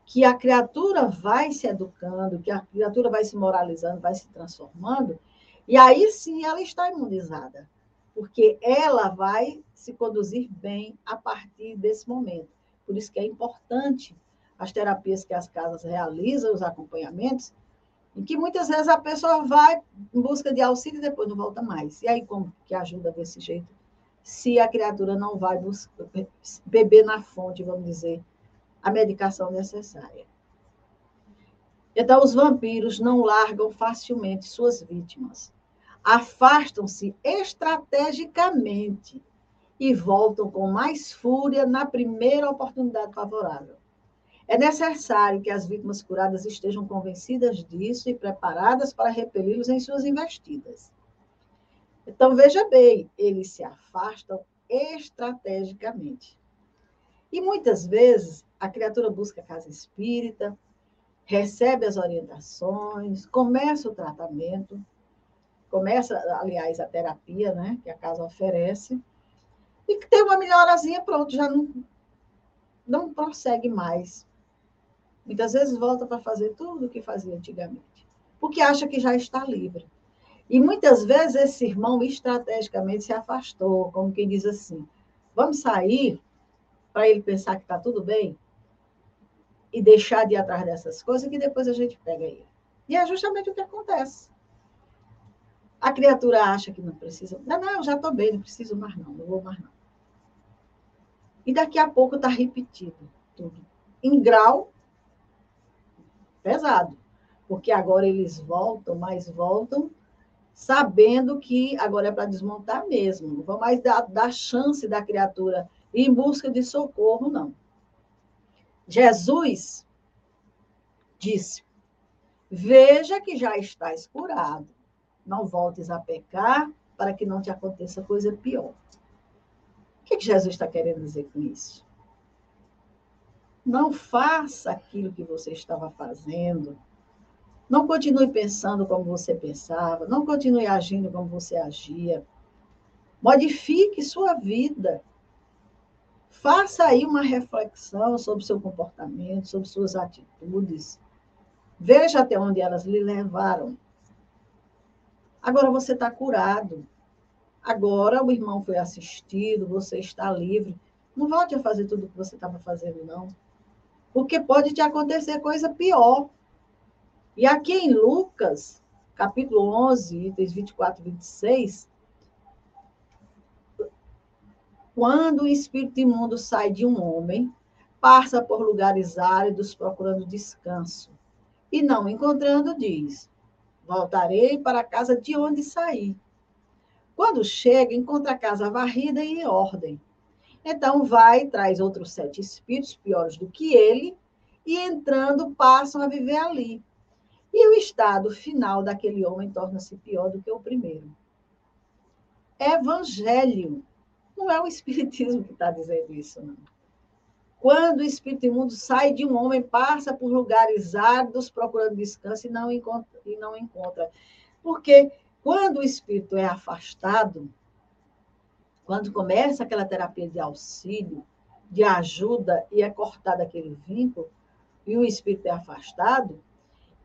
que a criatura vai se educando, que a criatura vai se moralizando, vai se transformando, e aí sim ela está imunizada, porque ela vai se conduzir bem a partir desse momento. Por isso que é importante as terapias que as casas realizam, os acompanhamentos, em que muitas vezes a pessoa vai em busca de auxílio e depois não volta mais. E aí como que ajuda desse jeito? Se a criatura não vai buscar, beber na fonte, vamos dizer, a medicação necessária. Então, os vampiros não largam facilmente suas vítimas. Afastam-se estrategicamente e voltam com mais fúria na primeira oportunidade favorável. É necessário que as vítimas curadas estejam convencidas disso e preparadas para repeli-los em suas investidas. Então, veja bem, eles se afastam estrategicamente. E muitas vezes a criatura busca a casa espírita, recebe as orientações, começa o tratamento, começa, aliás, a terapia, né, que a casa oferece, e tem uma melhorazinha, pronto, já não, não prossegue mais Muitas vezes volta para fazer tudo o que fazia antigamente, porque acha que já está livre. E muitas vezes esse irmão estrategicamente se afastou, como quem diz assim: vamos sair para ele pensar que está tudo bem e deixar de ir atrás dessas coisas que depois a gente pega ele. E é justamente o que acontece. A criatura acha que não precisa. Não, não, eu já estou bem, não preciso mais não, não vou mais não. E daqui a pouco está repetido tudo. Em grau pesado, porque agora eles voltam, mas voltam sabendo que agora é para desmontar mesmo. Não vão mais dar, dar chance da criatura ir em busca de socorro, não. Jesus disse: Veja que já estás curado. Não voltes a pecar para que não te aconteça coisa pior. O que, que Jesus está querendo dizer com isso? Não faça aquilo que você estava fazendo. Não continue pensando como você pensava. Não continue agindo como você agia. Modifique sua vida. Faça aí uma reflexão sobre seu comportamento, sobre suas atitudes. Veja até onde elas lhe levaram. Agora você está curado. Agora o irmão foi assistido, você está livre. Não volte a fazer tudo o que você estava fazendo, não porque pode te acontecer coisa pior. E aqui em Lucas, capítulo 11, itens 24 e 26, quando o espírito imundo sai de um homem, passa por lugares áridos procurando descanso, e não encontrando, diz: Voltarei para a casa de onde saí. Quando chega, encontra a casa varrida e em ordem então, vai, traz outros sete espíritos piores do que ele, e entrando, passam a viver ali. E o estado final daquele homem torna-se pior do que o primeiro. Evangelho. Não é o Espiritismo que está dizendo isso, não. Quando o espírito imundo sai de um homem, passa por lugares áridos procurando descanso e não encontra. E não encontra. Porque quando o espírito é afastado, quando começa aquela terapia de auxílio, de ajuda, e é cortado aquele vínculo, e o espírito é afastado,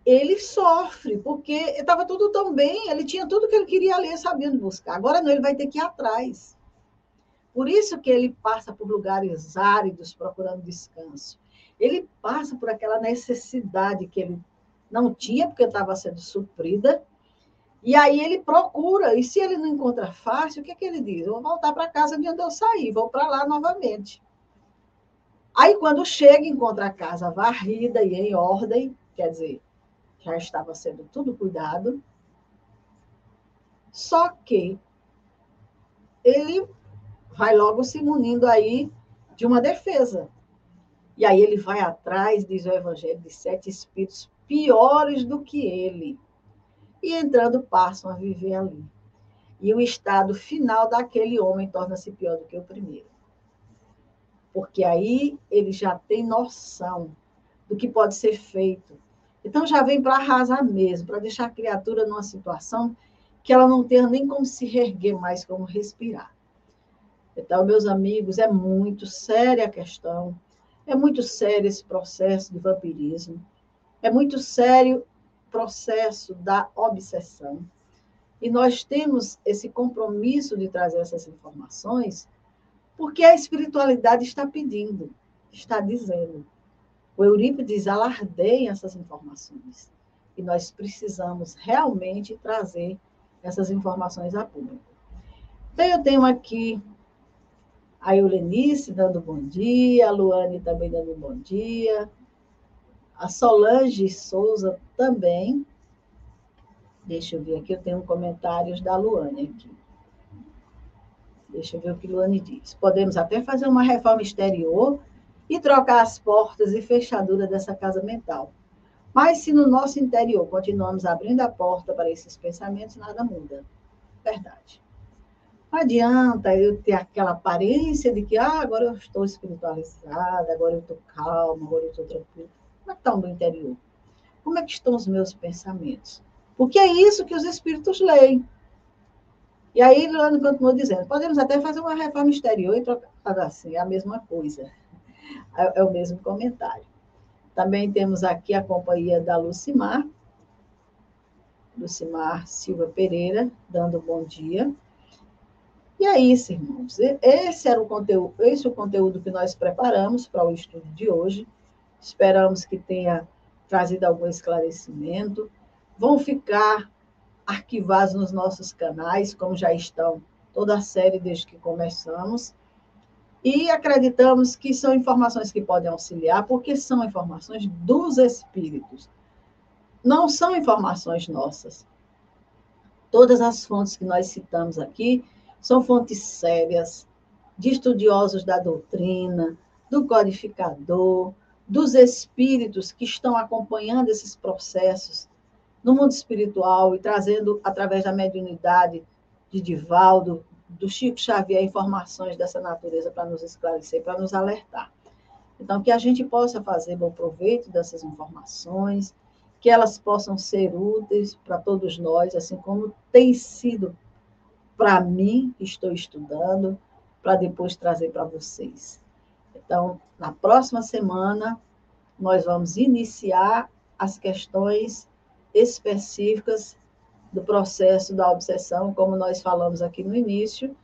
ele sofre, porque estava tudo tão bem, ele tinha tudo que ele queria ler, sabendo buscar. Agora não, ele vai ter que ir atrás. Por isso que ele passa por lugares áridos procurando descanso. Ele passa por aquela necessidade que ele não tinha, porque estava sendo suprida. E aí ele procura, e se ele não encontra fácil, o que, é que ele diz? Eu vou voltar para casa de onde eu saí, vou para lá novamente. Aí, quando chega, encontra a casa varrida e em ordem, quer dizer, já estava sendo tudo cuidado. Só que ele vai logo se munindo aí de uma defesa. E aí ele vai atrás, diz o Evangelho, de sete espíritos piores do que ele. E entrando, passam a viver ali. E o estado final daquele homem torna-se pior do que o primeiro. Porque aí ele já tem noção do que pode ser feito. Então já vem para arrasar mesmo, para deixar a criatura numa situação que ela não tenha nem como se erguer mais, como respirar. Então, meus amigos, é muito séria a questão, é muito sério esse processo de vampirismo, é muito sério o processo da obsessão. E nós temos esse compromisso de trazer essas informações porque a espiritualidade está pedindo, está dizendo. O Eurípides alardeia essas informações. E nós precisamos realmente trazer essas informações a público. Então, eu tenho aqui a Eulenice dando bom dia, a Luane também dando bom dia, a Solange Souza também. Deixa eu ver aqui, eu tenho comentários da Luane aqui. Deixa eu ver o que Luane diz. Podemos até fazer uma reforma exterior e trocar as portas e fechaduras dessa casa mental. Mas se no nosso interior continuamos abrindo a porta para esses pensamentos, nada muda. Verdade. Não adianta eu ter aquela aparência de que ah, agora eu estou espiritualizada, agora eu estou calma, agora eu estou tranquila. Como é que está o meu interior? Como é que estão os meus pensamentos? Porque é isso que os espíritos leem. E aí, Luana continuou dizendo, podemos até fazer uma reforma exterior e trocar assim, é a mesma coisa. É, é o mesmo comentário. Também temos aqui a companhia da Lucimar, Lucimar Silva Pereira, dando bom dia. E é isso, irmãos. Esse era o conteúdo, esse é o conteúdo que nós preparamos para o estudo de hoje. Esperamos que tenha trazido algum esclarecimento. Vão ficar arquivados nos nossos canais, como já estão toda a série desde que começamos. E acreditamos que são informações que podem auxiliar, porque são informações dos espíritos. Não são informações nossas. Todas as fontes que nós citamos aqui são fontes sérias, de estudiosos da doutrina, do codificador, dos espíritos que estão acompanhando esses processos no mundo espiritual e trazendo, através da mediunidade de Divaldo, do Chico Xavier, informações dessa natureza para nos esclarecer, para nos alertar. Então, que a gente possa fazer bom proveito dessas informações, que elas possam ser úteis para todos nós, assim como tem sido para mim, que estou estudando, para depois trazer para vocês. Então, na próxima semana, nós vamos iniciar as questões específicas do processo da obsessão, como nós falamos aqui no início,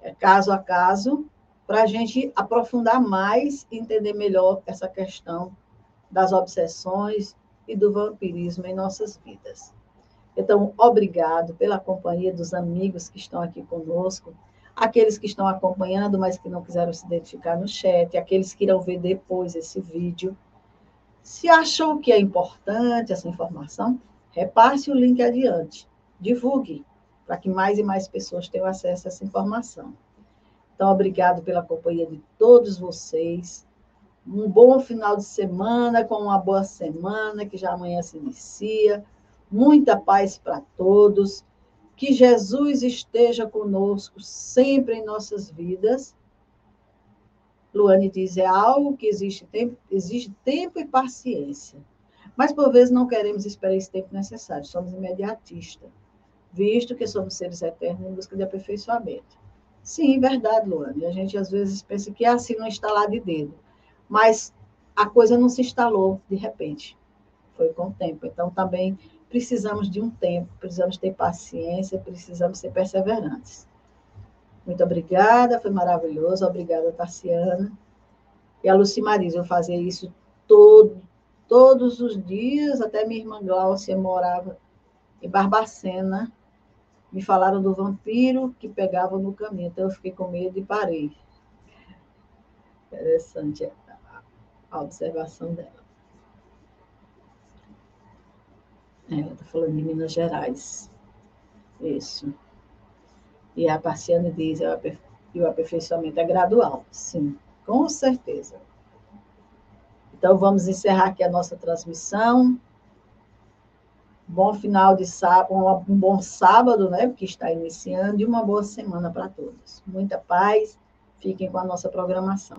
é caso a caso, para a gente aprofundar mais e entender melhor essa questão das obsessões e do vampirismo em nossas vidas. Então, obrigado pela companhia dos amigos que estão aqui conosco, aqueles que estão acompanhando, mas que não quiseram se identificar no chat, aqueles que irão ver depois esse vídeo. Se achou que é importante essa informação, repasse o link adiante, divulgue, para que mais e mais pessoas tenham acesso a essa informação. Então, obrigado pela companhia de todos vocês. Um bom final de semana, com uma boa semana, que já amanhã se inicia muita paz para todos, que Jesus esteja conosco sempre em nossas vidas. Luane diz: é algo que existe tempo, exige tempo e paciência. Mas, por vezes, não queremos esperar esse tempo necessário, somos imediatistas, visto que somos seres eternos em busca de aperfeiçoamento. Sim, verdade, Luane. A gente às vezes pensa que é assim, não instalar de dedo. Mas a coisa não se instalou de repente. foi com o tempo. Então, também precisamos de um tempo, precisamos ter paciência, precisamos ser perseverantes. Muito obrigada, foi maravilhoso. Obrigada, Tarciana. E a Lucimariz, eu fazia isso todo, todos os dias, até minha irmã Gláucia morava em Barbacena. Me falaram do vampiro que pegava no caminho, então eu fiquei com medo e parei. Interessante a observação dela. É, ela está falando de Minas Gerais. Isso. E a Parciane diz que o aperfeiçoamento é gradual. Sim, com certeza. Então, vamos encerrar aqui a nossa transmissão. Bom final de sábado, um bom sábado, né? Porque está iniciando, e uma boa semana para todos. Muita paz. Fiquem com a nossa programação.